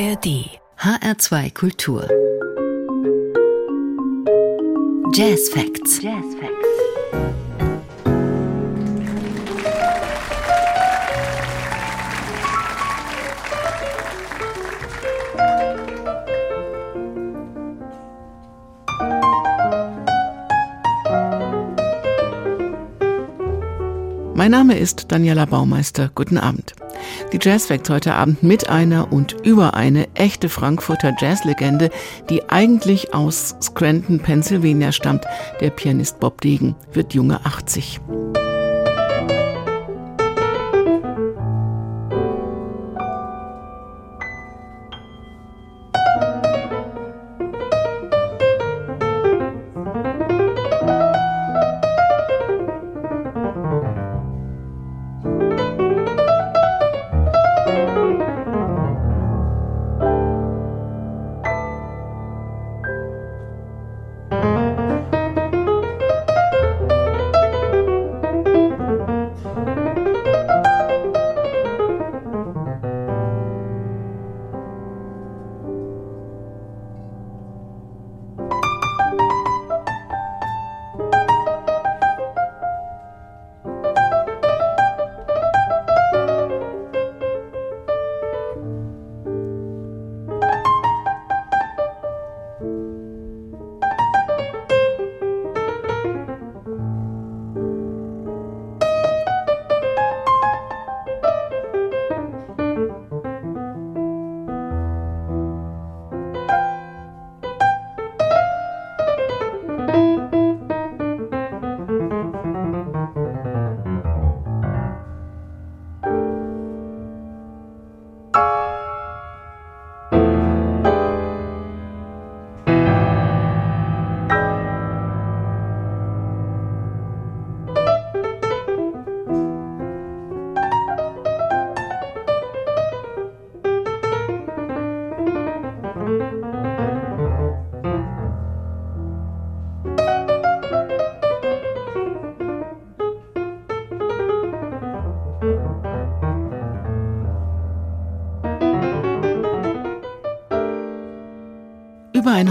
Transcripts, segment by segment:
ARD HR2 Kultur Jazz Facts. Jazz Facts. Mein Name ist Daniela Baumeister. Guten Abend. Die Jazzfacts heute Abend mit einer und über eine echte Frankfurter Jazzlegende, die eigentlich aus Scranton, Pennsylvania stammt. Der Pianist Bob Degen wird junge 80.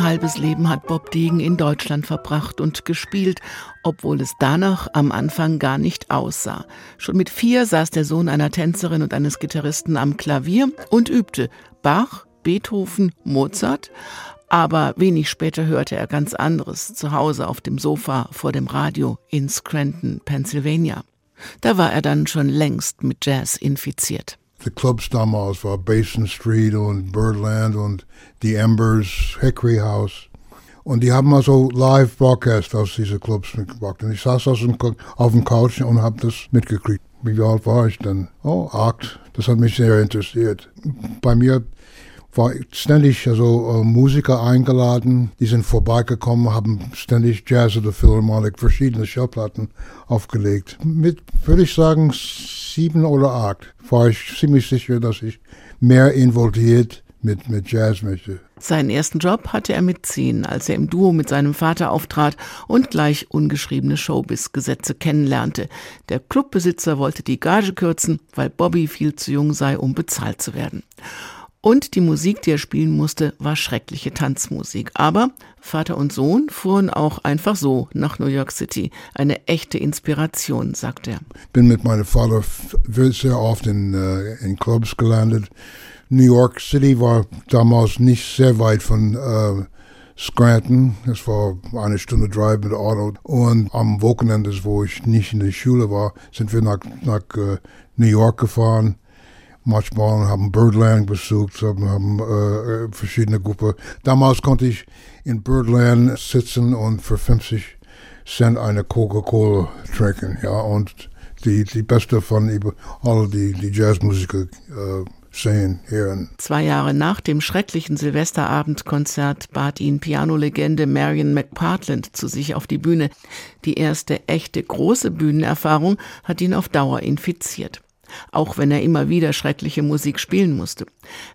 halbes Leben hat Bob Degen in Deutschland verbracht und gespielt, obwohl es danach am Anfang gar nicht aussah. Schon mit vier saß der Sohn einer Tänzerin und eines Gitarristen am Klavier und übte Bach, Beethoven, Mozart. Aber wenig später hörte er ganz anderes zu Hause auf dem Sofa vor dem Radio in Scranton, Pennsylvania. Da war er dann schon längst mit Jazz infiziert. Die Clubs damals war Basin Street und Birdland und The Embers, Hickory House. Und die haben also Live-Broadcast aus diesen Clubs mitgebracht. Und ich saß auf dem, auf dem Couch und habe das mitgekriegt. Wie alt war ich dann? Oh, acht. Das hat mich sehr interessiert. Bei mir war ständig also äh, Musiker eingeladen, die sind vorbeigekommen, haben ständig Jazz oder Philharmonic verschiedene Schallplatten aufgelegt. Mit, würde ich sagen, sieben oder acht war ich ziemlich sicher, dass ich mehr involviert mit, mit Jazz möchte. Seinen ersten Job hatte er mit zehn, als er im Duo mit seinem Vater auftrat und gleich ungeschriebene Showbiz-Gesetze kennenlernte. Der Clubbesitzer wollte die Gage kürzen, weil Bobby viel zu jung sei, um bezahlt zu werden. Und die Musik, die er spielen musste, war schreckliche Tanzmusik. Aber Vater und Sohn fuhren auch einfach so nach New York City. Eine echte Inspiration, sagt er. Bin mit meinem Vater sehr oft in, uh, in Clubs gelandet. New York City war damals nicht sehr weit von uh, Scranton. Es war eine Stunde Drive mit Auto. Und am Wochenende, wo ich nicht in der Schule war, sind wir nach, nach uh, New York gefahren manchmal haben Birdland besucht, haben äh, verschiedene Gruppen. Damals konnte ich in Birdland sitzen und für 50 Cent eine Coca-Cola trinken, ja, und die, die beste von all die, die Jazzmusiker äh, sehen hier. Zwei Jahre nach dem schrecklichen Silvesterabendkonzert bat ihn Pianolegende Marion McPartland zu sich auf die Bühne. Die erste echte große Bühnenerfahrung hat ihn auf Dauer infiziert auch wenn er immer wieder schreckliche Musik spielen musste.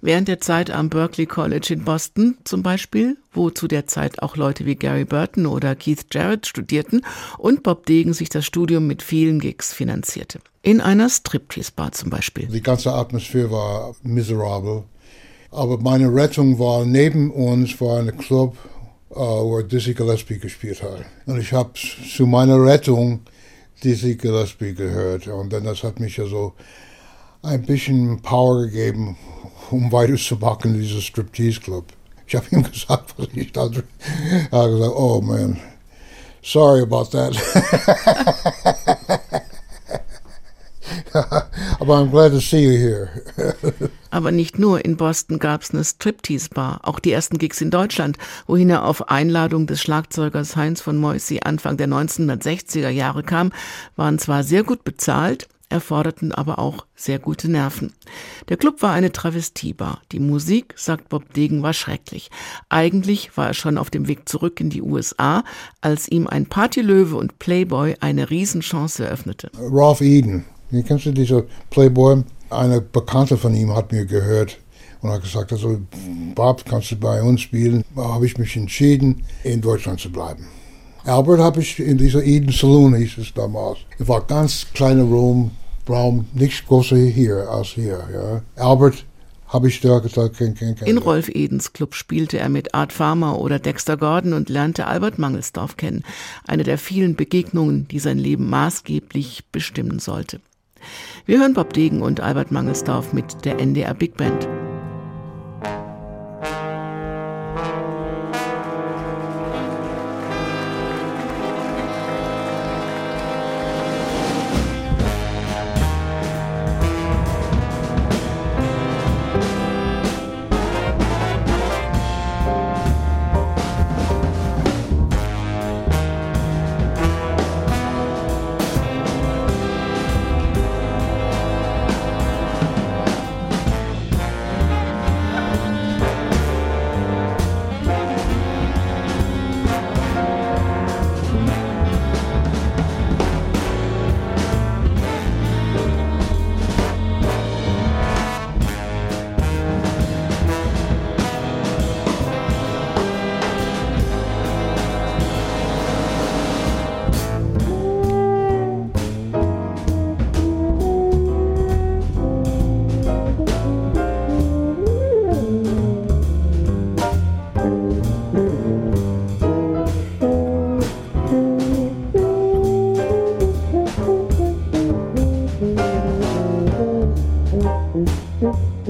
Während der Zeit am Berklee College in Boston zum Beispiel, wo zu der Zeit auch Leute wie Gary Burton oder Keith Jarrett studierten und Bob Degen sich das Studium mit vielen Gigs finanzierte. In einer Striptease-Bar zum Beispiel. Die ganze Atmosphäre war miserabel. Aber meine Rettung war neben uns war ein Club, uh, wo Dizzy Gillespie gespielt hat. Und ich habe zu meiner Rettung Dizzy Gillespie gehört. Und dann das hat mich ja so ein bisschen Power gegeben, um weiterzumachen in diesem Striptease-Club. Ich habe ihm gesagt, was ich da drin. Er hat gesagt, oh man, sorry about that. Aber I'm glad to see you here. Aber nicht nur in Boston gab es eine Striptease-Bar, auch die ersten Gigs in Deutschland, wohin er auf Einladung des Schlagzeugers Heinz von Moissy Anfang der 1960er Jahre kam, waren zwar sehr gut bezahlt, erforderten aber auch sehr gute Nerven. Der Club war eine Travestiebar. Die Musik, sagt Bob Degen, war schrecklich. Eigentlich war er schon auf dem Weg zurück in die USA, als ihm ein Partylöwe und Playboy eine Riesenchance eröffnete. Ralph Eden, kennst du diese Playboy? Eine Bekannte von ihm hat mir gehört und hat gesagt, also Bob, kannst du bei uns spielen? Da habe ich mich entschieden, in Deutschland zu bleiben. Albert habe ich in dieser Eden Saloon, hieß es damals. Es war ganz kleiner Raum, Raum, nichts größer hier als hier. Ja. Albert habe ich da gesagt, kenn, kenn, kenn. In Rolf Edens Club spielte er mit Art Farmer oder Dexter Gordon und lernte Albert Mangelsdorf kennen. Eine der vielen Begegnungen, die sein Leben maßgeblich bestimmen sollte. Wir hören Bob Degen und Albert Mangelsdorf mit der NDR Big Band.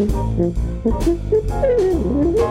フフフフフ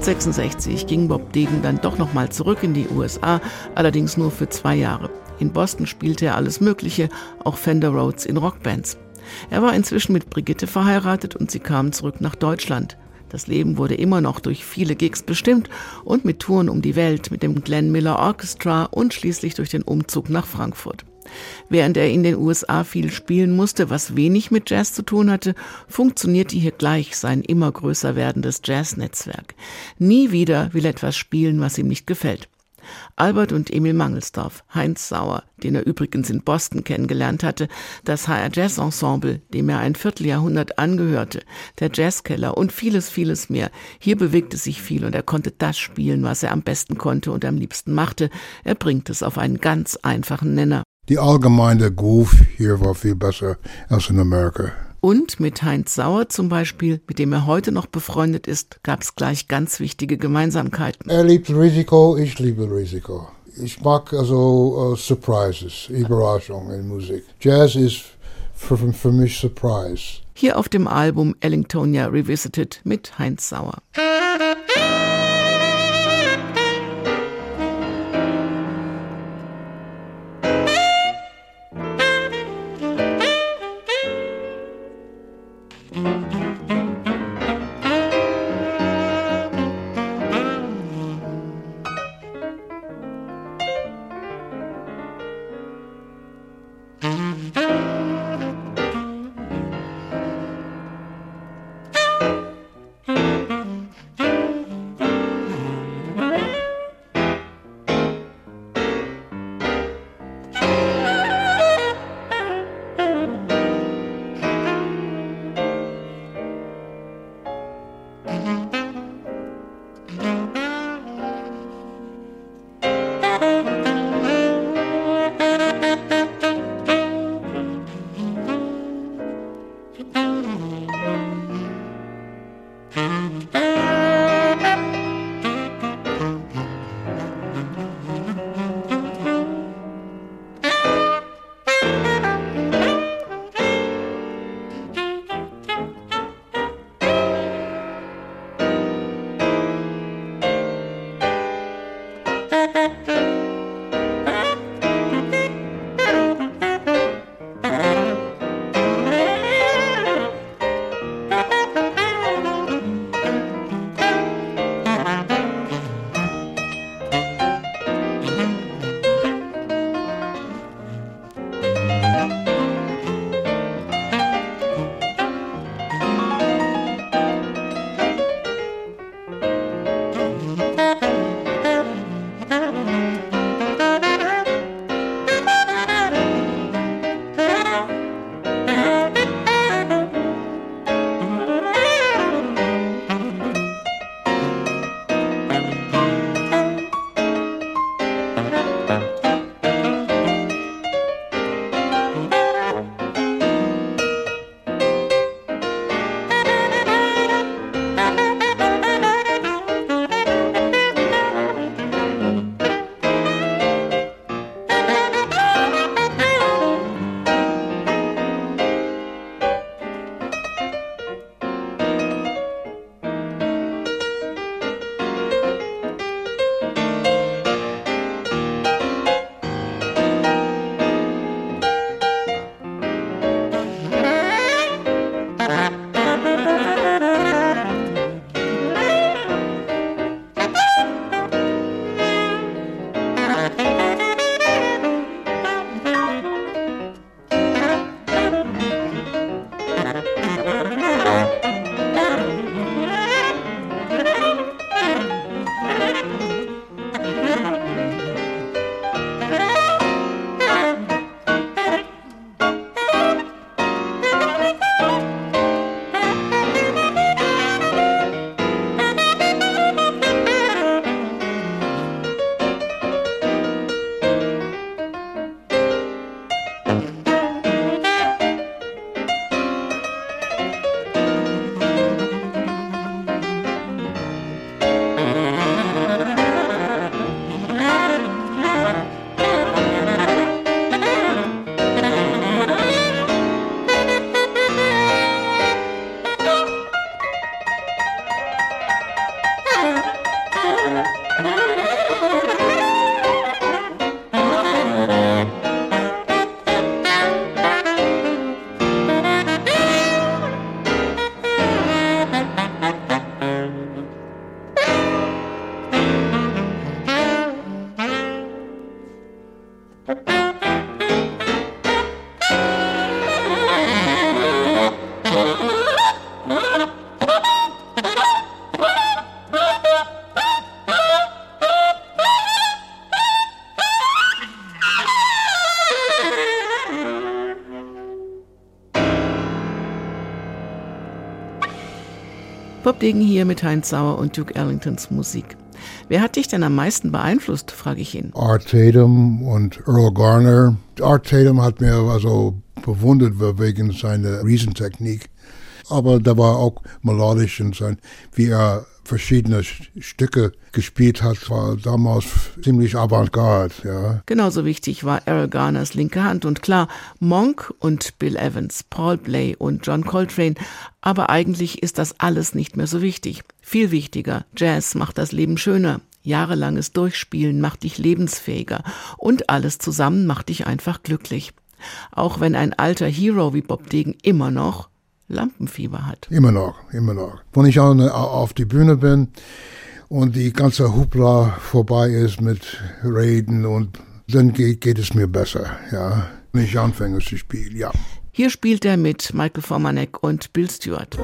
1966 ging Bob Degen dann doch nochmal zurück in die USA, allerdings nur für zwei Jahre. In Boston spielte er alles Mögliche, auch Fender Rhodes in Rockbands. Er war inzwischen mit Brigitte verheiratet und sie kamen zurück nach Deutschland. Das Leben wurde immer noch durch viele Gigs bestimmt und mit Touren um die Welt mit dem Glenn Miller Orchestra und schließlich durch den Umzug nach Frankfurt. Während er in den USA viel spielen musste, was wenig mit Jazz zu tun hatte, funktionierte hier gleich sein immer größer werdendes Jazznetzwerk. Nie wieder will er etwas spielen, was ihm nicht gefällt. Albert und Emil Mangelsdorf, Heinz Sauer, den er übrigens in Boston kennengelernt hatte, das HR Jazz Ensemble, dem er ein Vierteljahrhundert angehörte, der Jazzkeller und vieles, vieles mehr. Hier bewegte sich viel und er konnte das spielen, was er am besten konnte und am liebsten machte. Er bringt es auf einen ganz einfachen Nenner die allgemeine Groove hier war viel besser als in Amerika. Und mit Heinz Sauer zum Beispiel, mit dem er heute noch befreundet ist, gab es gleich ganz wichtige Gemeinsamkeiten. Er liebt Risiko, ich liebe Risiko. Ich mag also uh, Surprises, Überraschungen in Musik. Jazz ist für, für mich Surprise. Hier auf dem Album Ellingtonia Revisited mit Heinz Sauer. Degen hier mit Heinz Sauer und Duke Ellingtons Musik. Wer hat dich denn am meisten beeinflusst, frage ich ihn. Art Tatum und Earl Garner. Art Tatum hat mir also bewundert wegen seiner Riesentechnik. Aber da war auch melodisch und sein, wie er verschiedene Stücke gespielt hat, war damals ziemlich avantgarde, ja. Genauso wichtig war Errol Garners linke Hand und klar, Monk und Bill Evans, Paul Bley und John Coltrane, aber eigentlich ist das alles nicht mehr so wichtig. Viel wichtiger, Jazz macht das Leben schöner. Jahrelanges Durchspielen macht dich lebensfähiger und alles zusammen macht dich einfach glücklich. Auch wenn ein alter Hero wie Bob Degen immer noch Lampenfieber hat. Immer noch, immer noch. Wenn ich auf die Bühne bin und die ganze Hupla vorbei ist mit Reden und dann geht, geht es mir besser, ja. Wenn ich anfange zu spielen, ja. Hier spielt er mit Michael Formanek und Bill Stewart.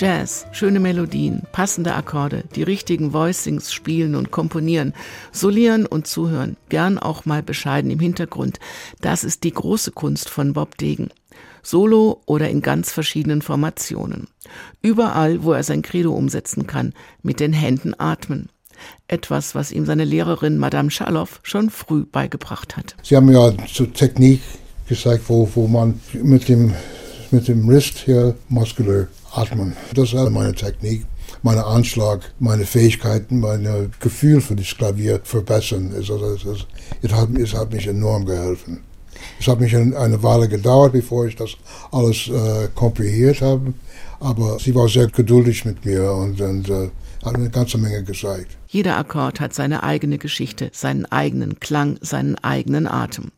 Jazz, schöne Melodien, passende Akkorde, die richtigen Voicings spielen und komponieren, solieren und zuhören, gern auch mal bescheiden im Hintergrund. Das ist die große Kunst von Bob Degen. Solo oder in ganz verschiedenen Formationen. Überall, wo er sein Credo umsetzen kann, mit den Händen atmen. Etwas, was ihm seine Lehrerin Madame Schaloff schon früh beigebracht hat. Sie haben ja zur Technik gesagt, wo, wo man mit dem, mit dem Wrist hier muskulär atmen. Das ist meine Technik, mein Anschlag, meine Fähigkeiten, mein Gefühl für das Klavier verbessern. Es, es, es, es, hat, es hat mich enorm geholfen. Es hat mich eine Weile gedauert, bevor ich das alles äh, komprimiert habe. Aber sie war sehr geduldig mit mir und, und äh, hat mir eine ganze Menge gezeigt. Jeder Akkord hat seine eigene Geschichte, seinen eigenen Klang, seinen eigenen Atem.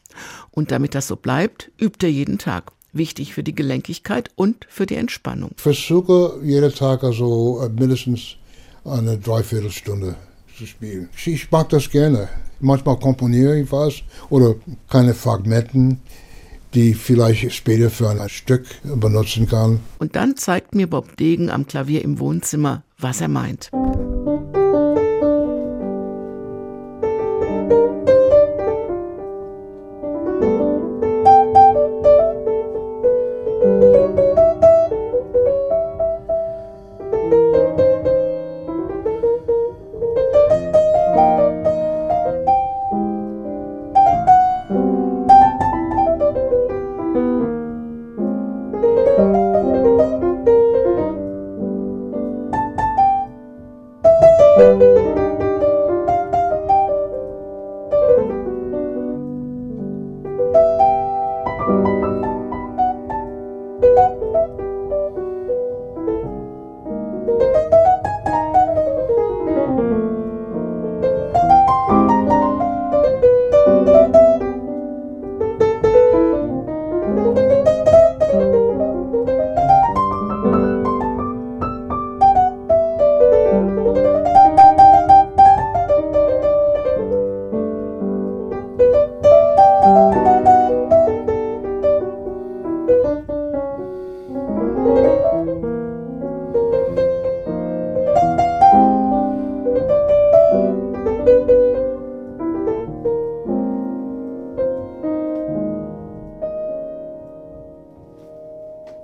Und damit das so bleibt, übt er jeden Tag wichtig für die Gelenkigkeit und für die Entspannung. Ich versuche jeden Tag also äh, mindestens eine Dreiviertelstunde zu spielen. Ich mag das gerne. Manchmal komponiere ich was oder keine Fragmenten, die vielleicht später für ein Stück benutzen kann. Und dann zeigt mir Bob Degen am Klavier im Wohnzimmer, was er meint.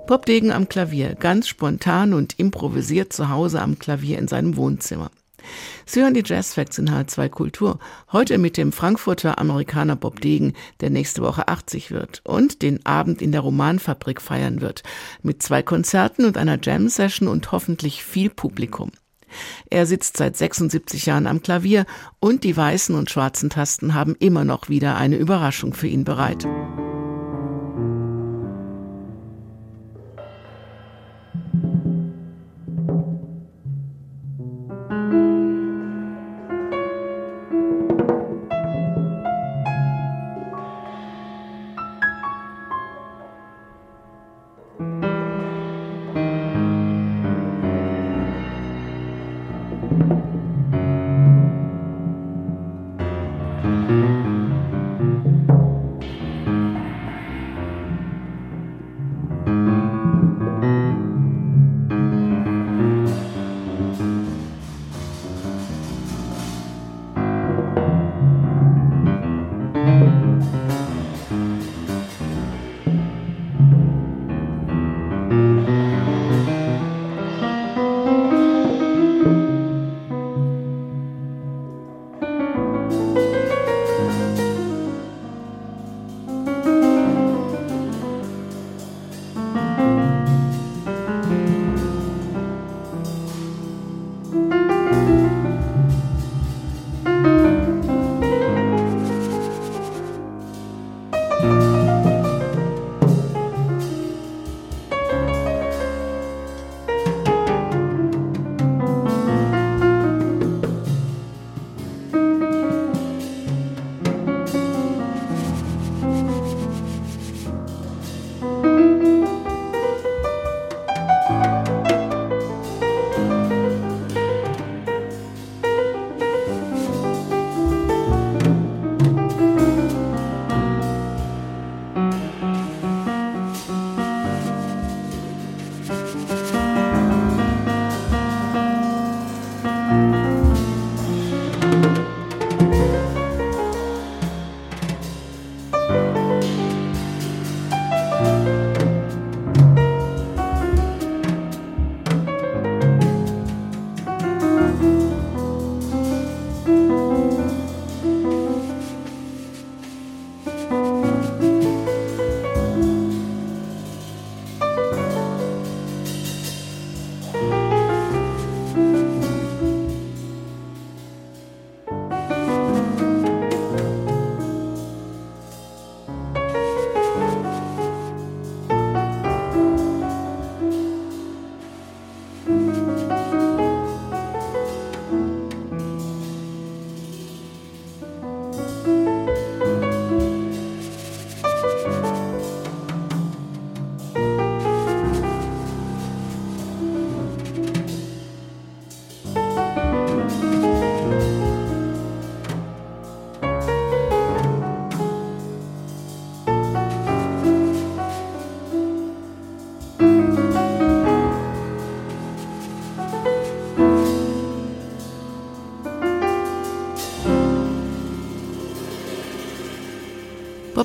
Bob Degen am Klavier, ganz spontan und improvisiert zu Hause am Klavier in seinem Wohnzimmer. Sie hören die Jazz Facts in H2 Kultur. Heute mit dem Frankfurter Amerikaner Bob Degen, der nächste Woche 80 wird und den Abend in der Romanfabrik feiern wird. Mit zwei Konzerten und einer Jam-Session und hoffentlich viel Publikum. Er sitzt seit 76 Jahren am Klavier und die weißen und schwarzen Tasten haben immer noch wieder eine Überraschung für ihn bereit.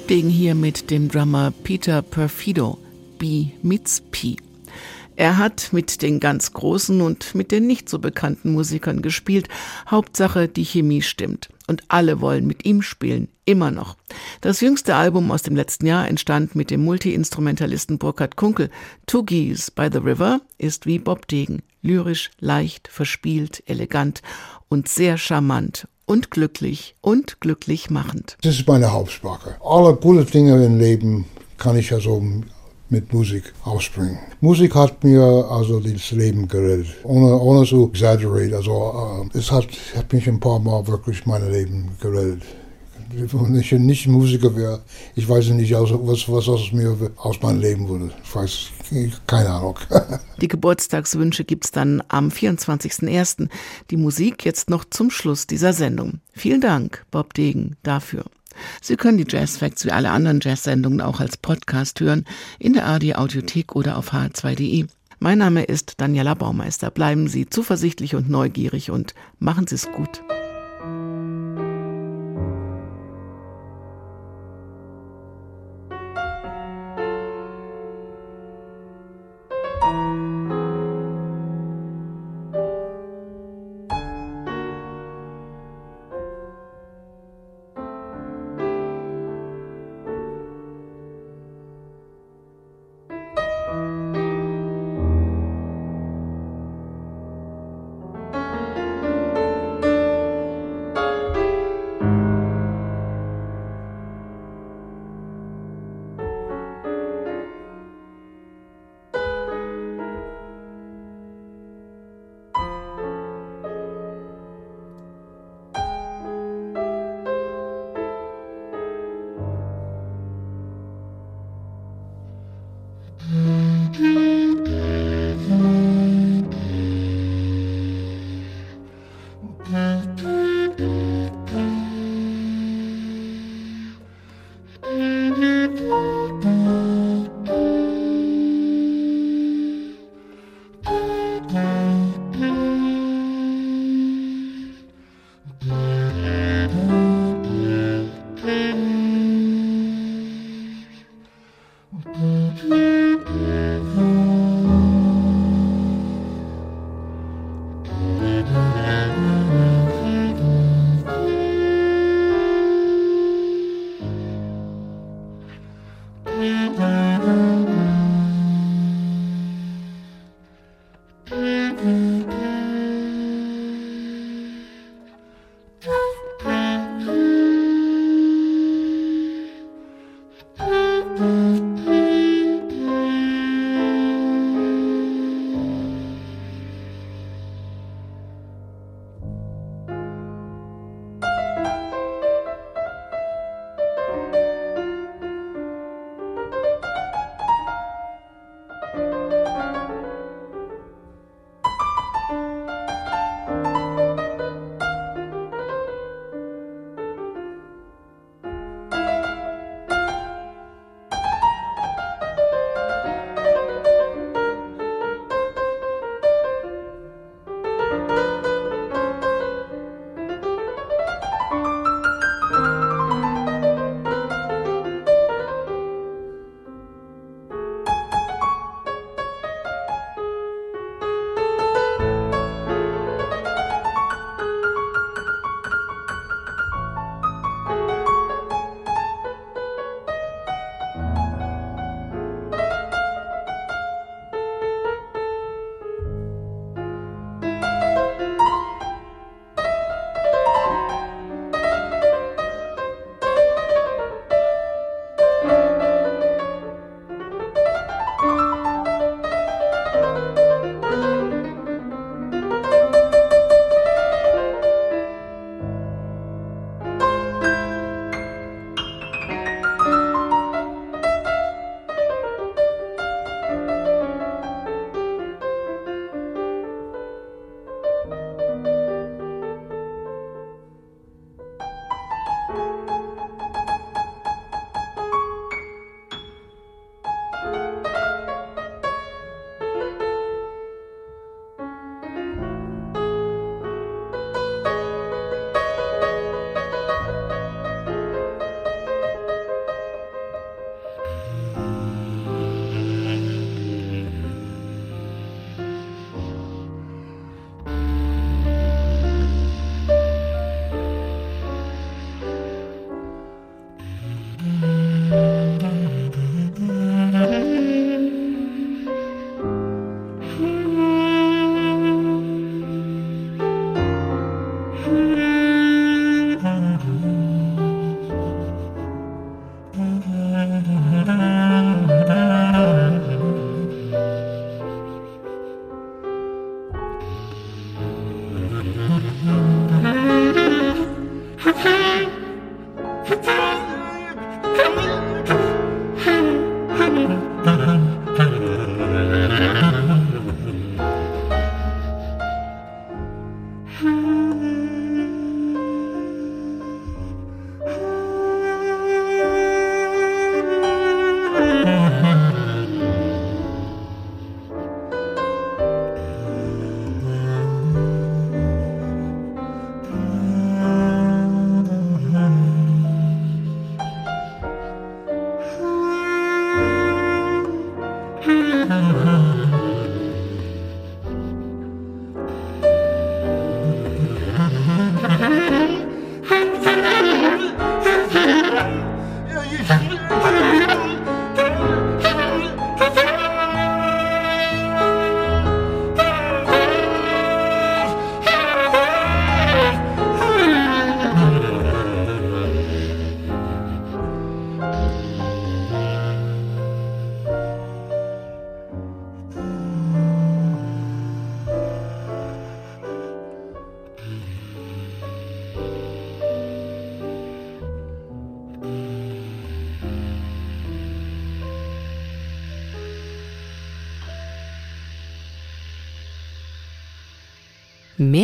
Bob hier mit dem Drummer Peter Perfido, B meets P. Er hat mit den ganz großen und mit den nicht so bekannten Musikern gespielt. Hauptsache, die Chemie stimmt. Und alle wollen mit ihm spielen. Immer noch. Das jüngste Album aus dem letzten Jahr entstand mit dem Multi-Instrumentalisten Burkhard Kunkel. Two Geese by the River ist wie Bob Degen. Lyrisch, leicht, verspielt, elegant und sehr charmant und glücklich und glücklich machend. Das ist meine Hauptsprache. Alle gute Dinge im Leben kann ich also mit Musik ausbringen. Musik hat mir also das Leben gerettet, ohne, ohne zu exaggerate. Also äh, es hat, hat mich ein paar Mal wirklich mein Leben gerettet wenn ich nicht Musiker wäre, ich weiß nicht, was, was aus mir aus meinem Leben würde. Ich weiß, keine Ahnung. Die Geburtstagswünsche gibt es dann am 24.01. Die Musik jetzt noch zum Schluss dieser Sendung. Vielen Dank, Bob Degen, dafür. Sie können die Jazz Facts wie alle anderen Jazz-Sendungen auch als Podcast hören, in der ARD Audiothek oder auf h2.de. Mein Name ist Daniela Baumeister. Bleiben Sie zuversichtlich und neugierig und machen Sie es gut.